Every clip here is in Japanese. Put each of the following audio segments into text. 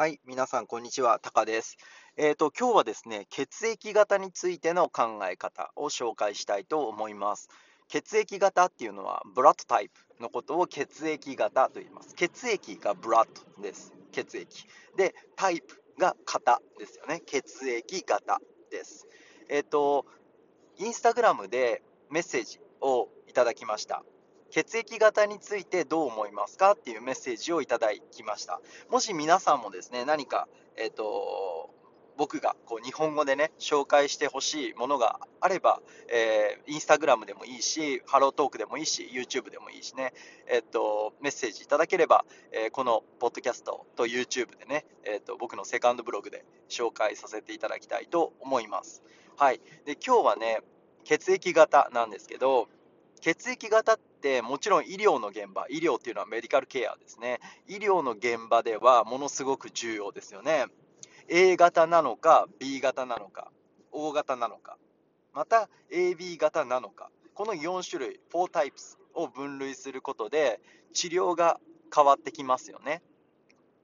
はい、皆さん、こんにちは。タカです。えっ、と、今日はですね、血液型についての考え方を紹介したいと思います。血液型っていうのは、ブラッドタイプのことを血液型と言います。血液がブラッドです。血液。で、タイプが型ですよね。血液型です。えっ、と、インスタグラムでメッセージをいただきました。血液型についてどう思いますかっていうメッセージをいただきました。もし皆さんもですね、何か、えっ、と、僕がこう日本語でね、紹介してほしいものがあれば、えー、インスタグラムでもいいし、ハロートークでもいいし、YouTube でもいいしね、えっ、と、メッセージいただければ、えー、このポッドキャストと YouTube でね、えっ、と、僕のセカンドブログで紹介させていただきたいと思います。はい。で、今日はね、血液型なんですけど、血液型っもちろん医療の現場、医療っていうのはメディカルケアですね。医療の現場ではものすごく重要ですよね。A 型なのか、B 型なのか、O 型なのか、また AB 型なのか、この4種類、4 types を分類することで治療が変わってきますよね。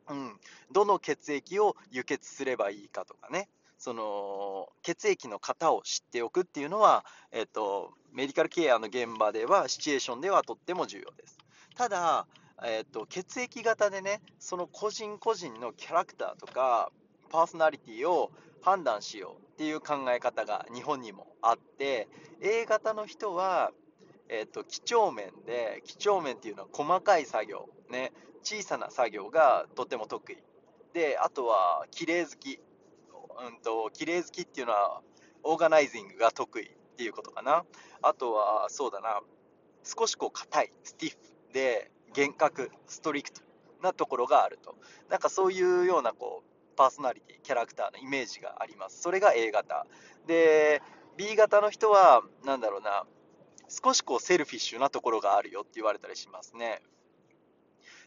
うん、どの血液を輸血すればいいかとかね、その血液の型を知っておくっていうのは、えっと、メディカルケアの現場では、シチュエーションではとっても重要です。ただ、えっと、血液型でね、その個人個人のキャラクターとか、パーソナリティを判断しようっていう考え方が日本にもあって、A 型の人は、えっと、几帳面で、几帳面っていうのは細かい作業、ね、小さな作業がとても得意。で、あとは、綺麗好き。うんと、綺麗好きっていうのは、 organizing が得意っていうことかな。あとは、そうだな、少しこう硬い、 stiff で、厳格、 strict なところがあると。なんかそういうようなこう、パーソナリティ、キャラクターのイメージがあります。それが A 型。で、B 型の人は、なんだろうな、少しこう selfish なところがあるよって言われたりしますね。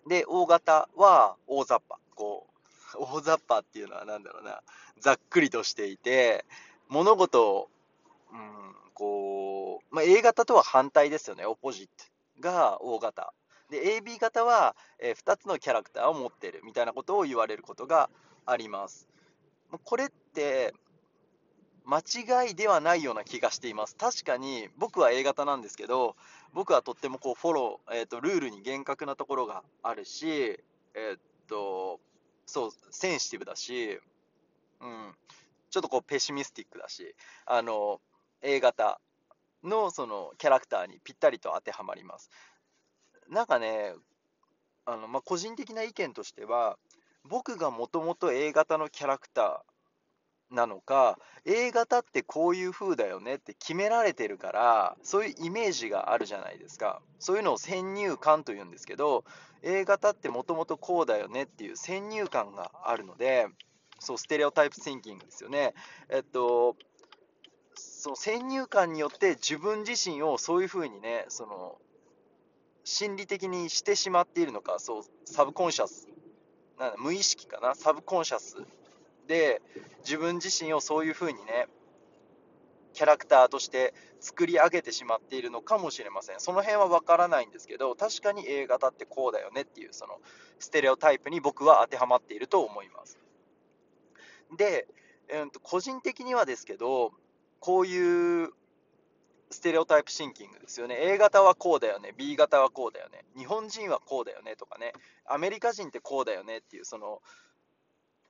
で、O 型は大雑把。こう、大雑把っていうのは何だろうな、ざっくりとしていて、物事を、うん、こう、まあ、A 型とは反対ですよね、オポジットが O 型。で、AB 型は、えー、2つのキャラクターを持ってるみたいなことを言われることがあります。これって、間違いではないような気がしています。確かに僕は A 型なんですけど、僕はとってもこうフォロー、えーと、ルールに厳格なところがあるし、えー、っと、そう、センシティブだし、うん、ちょっとこうペシミスティックだし、あの、A 型のそのキャラクターにぴったりと当てはまります。なんかね、あのまあ、個人的な意見としては、僕がもともと A 型のキャラクターなのか、A 型ってこういう風だよねって決められてるから、そういうイメージがあるじゃないですか。そういうのを先入観というんですけど、A 型ってもともとこうだよねっていう先入観があるので、そう、ステレオタイプシンキングですよね。えっと、その先入観によって自分自身をそういう風にね、その、心理的にしてしまっているのか、そう、サブコンシャス、な無意識かな、サブコンシャスで自分自身をそういう風にねキャラクターとして作り上げてしまっているのかもしれません。その辺は分からないんですけど確かに A 型ってこうだよねっていうそのステレオタイプに僕は当てはまっていると思います。で、えー、と個人的にはですけどこういうステレオタイプシンキングですよね。A 型はこうだよね。B 型はこうだよね。日本人はこうだよねとかね。アメリカ人ってこうだよねっていうその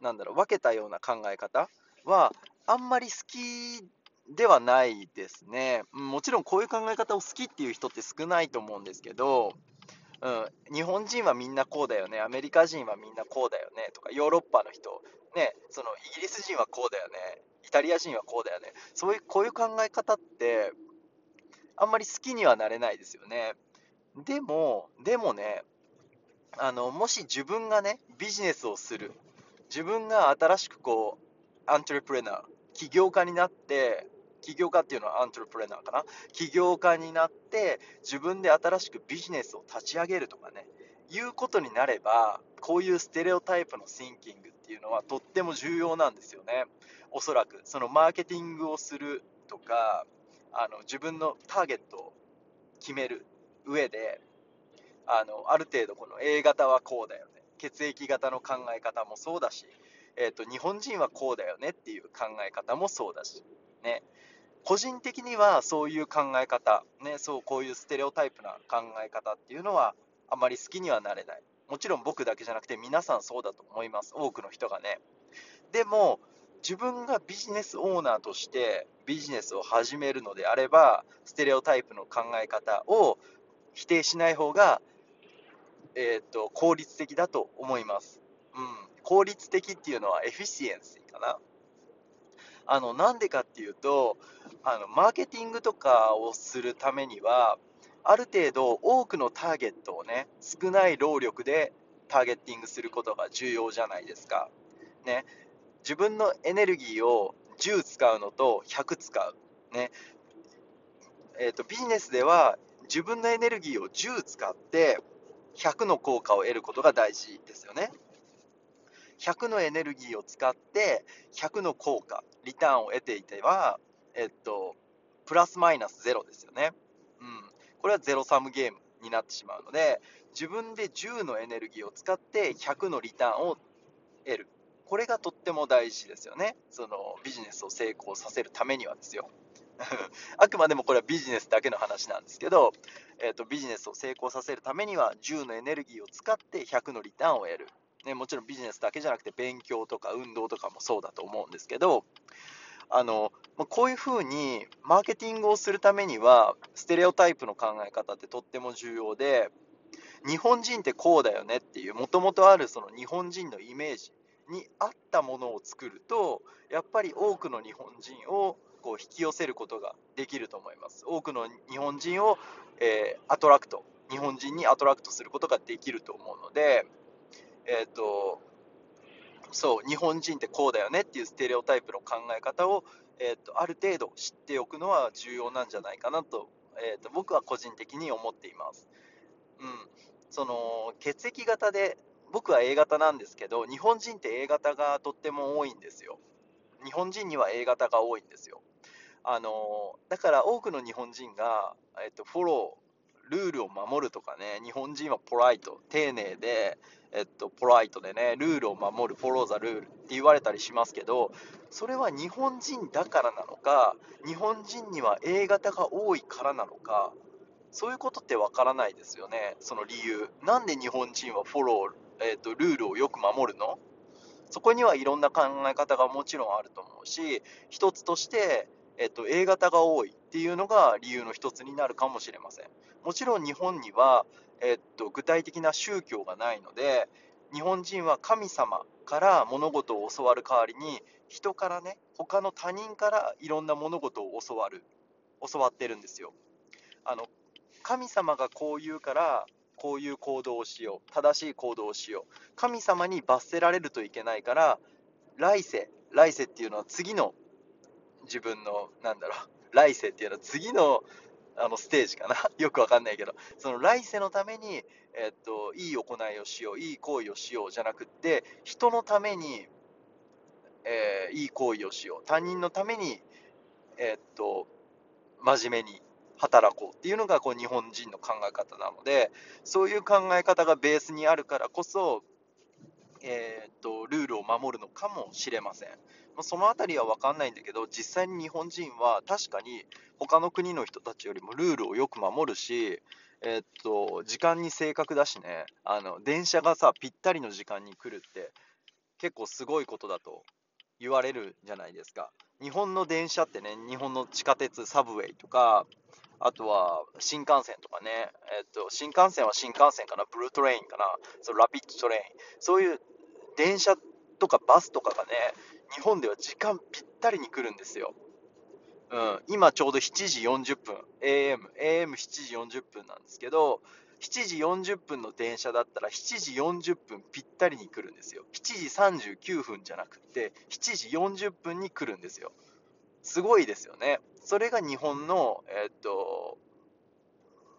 なんだろう、分けたような考え方は、あんまり好きではないですね。もちろんこういう考え方を好きっていう人って少ないと思うんですけど、うん、日本人はみんなこうだよね、アメリカ人はみんなこうだよね。とか、ヨーロッパの人、ね、そのイギリス人はこうだよね、イタリア人はこうだよね、そういうこういう考え方って、あんまり好きにはなれないですよね。でも、でもね、あのもし自分がね、ビジネスをする、自分が新しくこう、アントレプレナー、起業家になって、起業家っていうのはアントレプレナーかな？起業家になって、自分で新しくビジネスを立ち上げるとかね、いうことになれば、こういうステレオタイプのシンキングっていうのはとっても重要なんですよね。おそらく、そのマーケティングをするとか、あの自分のターゲットを決める上で、あのある程度この A 型はこうだよね。血液型の考え方もそうだし、えーと、日本人はこうだよねっていう考え方もそうだし、ね、個人的にはそういう考え方、ね、そうこういうステレオタイプな考え方っていうのはあまり好きにはなれない。もちろん僕だけじゃなくて皆さんそうだと思います。多くの人がね。でも、自分がビジネスオーナーとしてビジネスを始めるのであれば、ステレオタイプの考え方を否定しない方が、えー、と効率的だと思います。うん、効率的っていうのはエフィシエンシーかな。あのなんでかっていうとあの、マーケティングとかをするためには、ある程度多くのターゲットをね、少ない労力でターゲッティングすることが重要じゃないですか。ね、自分のエネルギーを10使うのと100使う。ねえーと、ビジネスでは自分のエネルギーを10使って100の効果を得ることが大事ですよね。100のエネルギーを使って100の効果、リターンを得ていては、えっと、プラスマイナスゼロですよね。うん。これはゼロサムゲームになってしまうので、自分で10のエネルギーを使って100のリターンを得る。これがとっても大事ですよね。そのビジネスを成功させるためにはですよ。あくまでもこれはビジネスだけの話なんですけど、えーと、ビジネスを成功させるためには10のエネルギーを使って100のリターンを得る、ね、もちろんビジネスだけじゃなくて勉強とか運動とかもそうだと思うんですけどあのこういうふうにマーケティングをするためにはステレオタイプの考え方ってとっても重要で日本人ってこうだよねっていうもともとあるその日本人のイメージに合ったものを作るとやっぱり多くの日本人をこう引き寄せることができると思います多くの日本人を、えー、アトラクト日本人にアトラクトすることができると思うのでえ、ー、とそう日本人ってこうだよねっていうステレオタイプの考え方を、えーと、ある程度知っておくのは重要なんじゃないかなと,、えーと僕は個人的に思っています。うん、その血液型で僕は A 型なんですけど、日本人って A 型がとっても多いんですよ。日本人には A 型が多いんですよ。あのだから多くの日本人が、えっと、フォロー、ルールを守るとかね、日本人はポライト、丁寧で、えっと、ポライトでね、ルールを守る、フォローザルールって言われたりしますけど、それは日本人だからなのか、日本人には A 型が多いからなのか、そういうことってわからないですよね、その理由。なんで日本人はフォロー、えーと、ルールをよく守るの？そこにはいろんな考え方がもちろんあると思うし、一つとして、えっと、A 型が多いっていうのが理由の一つになるかもしれません。もちろん日本には、えっと、具体的な宗教がないので、日本人は神様から物事を教わる代わりに、人からね、他の他人からいろんな物事を教わる、教わってるんですよ。あの神様がこう言うからこういう行動をしよう正しい行動をしよう神様に罰せられるといけないから来世来世っていうのは次の自分のなんだろう来世っていうのは次のあのステージかな。よくわかんないけど。その来世のために、えっと、いい行いをしよういい行為をしようじゃなくって人のために、えー、いい行為をしよう。他人のために、えっと真面目に働こうっていうのがこう日本人の考え方なのでそういう考え方がベースにあるからこそ、えー、っとルールを守るのかもしれません。まその辺りは分かんないんだけど実際に日本人は確かに他の国の人たちよりもルールをよく守るし、えー、っと時間に正確だしね。あの電車がさぴったりの時間に来るって結構すごいことだと言われるじゃないですか。日本の電車ってね、日本の地下鉄、 subway とか、あとは新幹線とかね、えっと、新幹線は新幹線かな、 bullet train かな、そ rapid train、そういう電車とかバスとかがね、日本では時間ぴったりに来るんですよ。うん、今ちょうど7時40分、AM、AM7 時40分なんですけど、7時40分の電車だったら7時40分ぴったりに来るんですよ。7時39分じゃなくて、7時40分に来るんですよ。すごいですよね。それが日本の、えー、っと、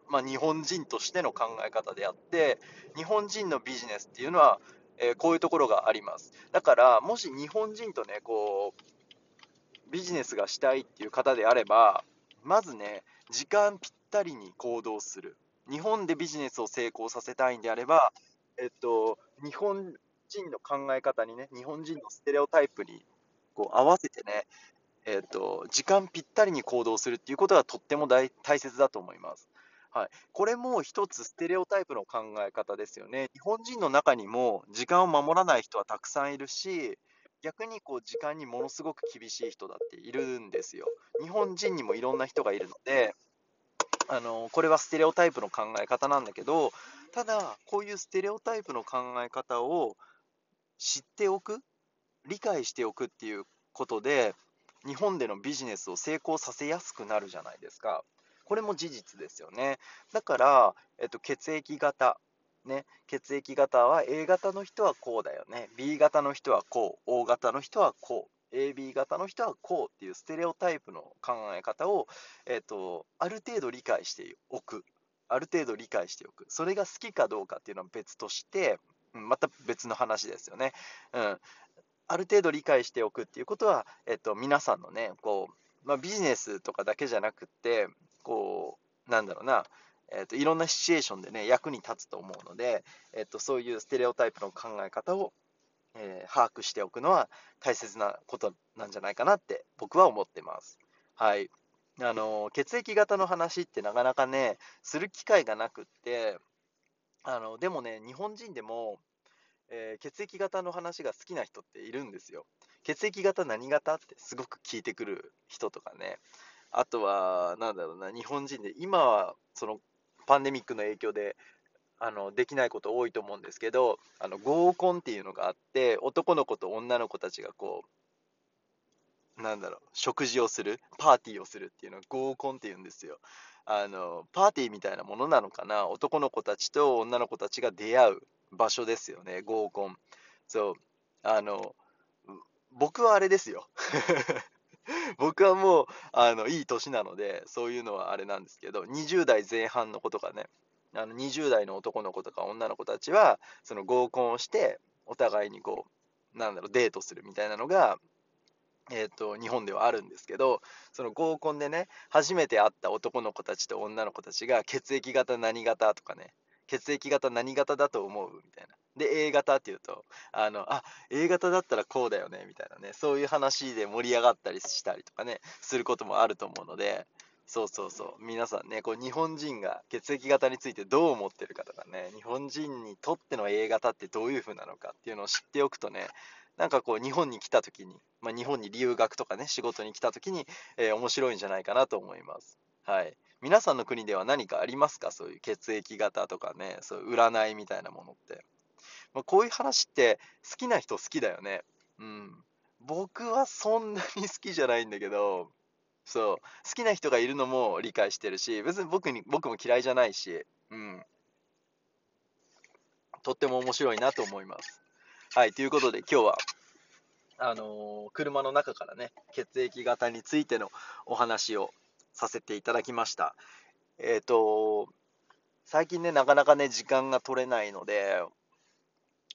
まあ、日本人としての考え方であって、日本人のビジネスっていうのは、えー、こういうところがあります。だから、もし日本人とね、こう、ビジネスがしたいっていう方であれば、まずね、時間ぴったりに行動する。日本でビジネスを成功させたいんであれば、えっと、日本人の考え方にね、日本人のステレオタイプにこう合わせてね、えーと、時間ぴったりに行動するっていうことがとっても大切だと思います。はい、これも一つステレオタイプの考え方ですよね。日本人の中にも時間を守らない人はたくさんいるし、逆にこう時間にものすごく厳しい人だっているんですよ。日本人にもいろんな人がいるので、あのこれはステレオタイプの考え方なんだけど、ただ、こういうステレオタイプの考え方を知っておく、理解しておくっていうことで、日本でのビジネスを成功させやすくなるじゃないですか。これも事実ですよね。だから、えっと、血液型、ね、血液型は A 型の人はこうだよね、B 型の人はこう、O 型の人はこう、AB 型の人はこうっていうステレオタイプの考え方を、えっと、ある程度理解しておく。ある程度理解しておく。それが好きかどうかっていうのは別として、また別の話ですよね。うん。ある程度理解しておくっていうことは、えっと、皆さんのね、こう、まあ、ビジネスとかだけじゃなくって、こう、なんだろうな、えっと、いろんなシチュエーションでね、役に立つと思うので、えっと、そういうステレオタイプの考え方を、えー、把握しておくのは大切なことなんじゃないかなって僕は思ってます。はい。あの、血液型の話ってなかなかね、する機会がなくって、あの、でもね、日本人でも、えー、血液型の話が好きな人っているんですよ。血液型何型ってすごく聞いてくる人とかね。あとは、なんだろうな、日本人で、今はそのパンデミックの影響で、あのできないこと多いと思うんですけど、あの合コンっていうのがあって、男の子と女の子たちがこう、なんだろう、食事をする、パーティーをするっていうのを合コンって言うんですよ。あの、パーティーみたいなものなのかな、男の子たちと女の子たちが出会う場所ですよね、合コン。そう、あの、僕はあれですよ。僕はもう、あの、いい年なので、そういうのはあれなんですけど、20代前半の子とかね、あの20代の男の子とか女の子たちは、その合コンをして、お互いにこう、なんだろう、デートするみたいなのが、えーと、日本ではあるんですけどその合コンでね初めて会った男の子たちと女の子たちが血液型何型とかね血液型何型だと思う？みたいな。で A 型っていうとあのあ A 型だったらこうだよね。みたいなね。そういう話で盛り上がったりしたりとかね。することもあると思うので。そうそうそう。皆さんねこう日本人が血液型についてどう思ってるかとかね。日本人にとっての A 型ってどういう風なのかっていうのを知っておくとね。なんかこう日本に来た時に、まあ、日本に留学とかね仕事に来た時に、えー、面白いんじゃないかなと思います。はい。皆さんの国では何かありますか？そういう血液型とかね、そういう占いみたいなものって。まあ、こういう話って好きな人好きだよね。うん。僕はそんなに好きじゃないんだけど、そう、好きな人がいるのも理解してるし、別に僕に僕も嫌いじゃないし、うん。とっても面白いなと思います。はい、ということで今日は、あのー、車の中からね、血液型についてのお話をさせていただきました。えっ、ー、と、最近ね、なかなかね、時間が取れないので、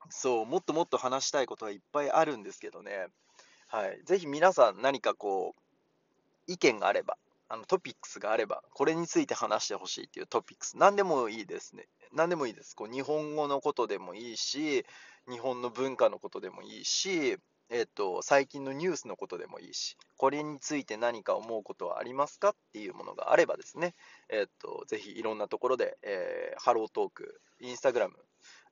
そう、もっともっと話したいことはいっぱいあるんですけどね、はい、ぜひ皆さん何かこう、意見があれば、あのトピックスがあれば、これについて話してほしいっていうトピックス、何でもいいですね。何でもいいです。こう日本語のことでもいいし、日本の文化のことでもいいし、えっと、最近のニュースのことでもいいし、これについて何か思うことはありますかっていうものがあればですね、えっと、ぜひいろんなところで、えー、ハロートーク、インスタグラム、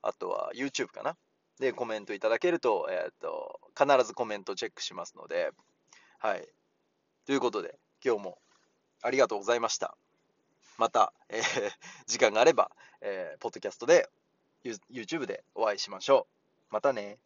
あとは YouTube かな、でコメントいただけると、えっと、必ずコメントチェックしますので、はい。ということで、今日もありがとうございました。また、えー、時間があれば、えー、ポッドキャストで、YouTube でお会いしましょう。またね。